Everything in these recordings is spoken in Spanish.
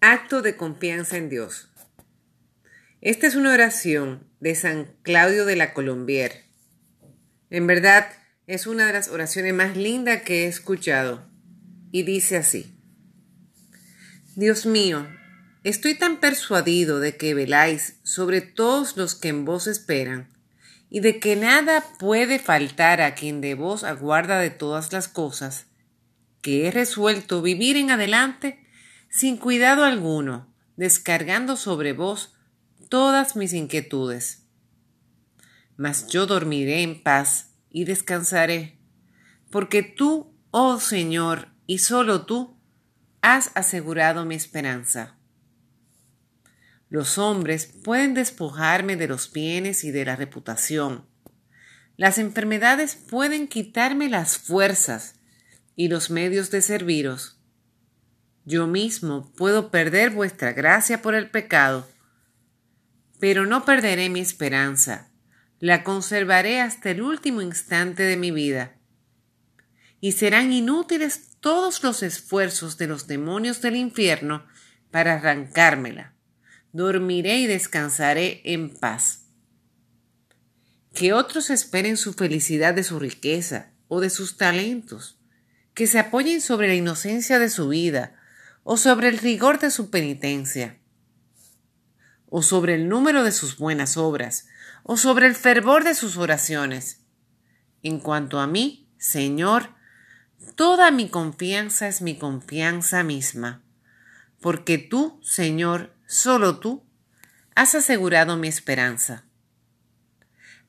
Acto de confianza en Dios. Esta es una oración de San Claudio de la Colombier. En verdad, es una de las oraciones más lindas que he escuchado. Y dice así. Dios mío, estoy tan persuadido de que veláis sobre todos los que en vos esperan, y de que nada puede faltar a quien de vos aguarda de todas las cosas, que he resuelto vivir en adelante sin cuidado alguno, descargando sobre vos todas mis inquietudes. Mas yo dormiré en paz y descansaré, porque tú, oh Señor, y solo tú, has asegurado mi esperanza. Los hombres pueden despojarme de los bienes y de la reputación. Las enfermedades pueden quitarme las fuerzas y los medios de serviros yo mismo puedo perder vuestra gracia por el pecado, pero no perderé mi esperanza, la conservaré hasta el último instante de mi vida. Y serán inútiles todos los esfuerzos de los demonios del infierno para arrancármela. Dormiré y descansaré en paz. Que otros esperen su felicidad de su riqueza o de sus talentos, que se apoyen sobre la inocencia de su vida, o sobre el rigor de su penitencia, o sobre el número de sus buenas obras, o sobre el fervor de sus oraciones. En cuanto a mí, Señor, toda mi confianza es mi confianza misma, porque tú, Señor, solo tú, has asegurado mi esperanza.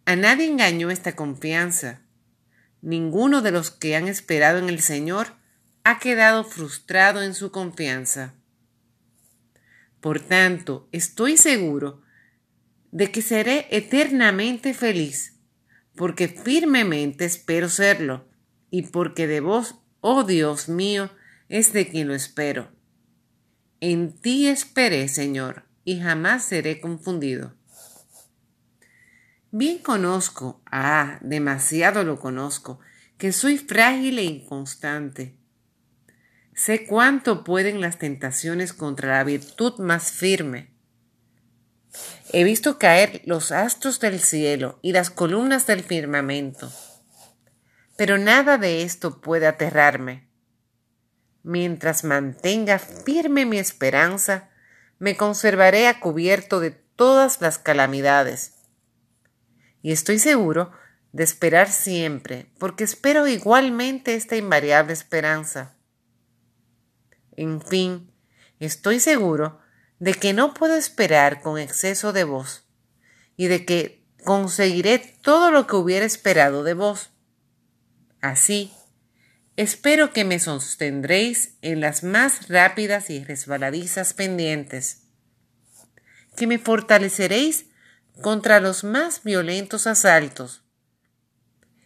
A nadie engañó esta confianza. Ninguno de los que han esperado en el Señor ha quedado frustrado en su confianza. Por tanto, estoy seguro de que seré eternamente feliz, porque firmemente espero serlo, y porque de vos, oh Dios mío, es de quien lo espero. En ti esperé, Señor, y jamás seré confundido. Bien conozco, ah, demasiado lo conozco, que soy frágil e inconstante Sé cuánto pueden las tentaciones contra la virtud más firme. He visto caer los astros del cielo y las columnas del firmamento. Pero nada de esto puede aterrarme. Mientras mantenga firme mi esperanza, me conservaré a cubierto de todas las calamidades. Y estoy seguro de esperar siempre, porque espero igualmente esta invariable esperanza. En fin, estoy seguro de que no puedo esperar con exceso de vos y de que conseguiré todo lo que hubiera esperado de vos. Así, espero que me sostendréis en las más rápidas y resbaladizas pendientes, que me fortaleceréis contra los más violentos asaltos,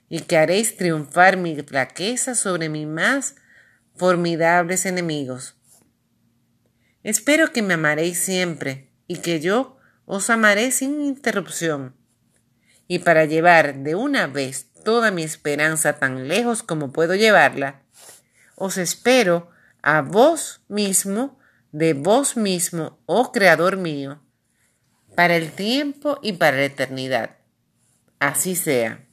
y que haréis triunfar mi flaqueza sobre mi más formidables enemigos. Espero que me amaréis siempre y que yo os amaré sin interrupción. Y para llevar de una vez toda mi esperanza tan lejos como puedo llevarla, os espero a vos mismo, de vos mismo, oh Creador mío, para el tiempo y para la eternidad. Así sea.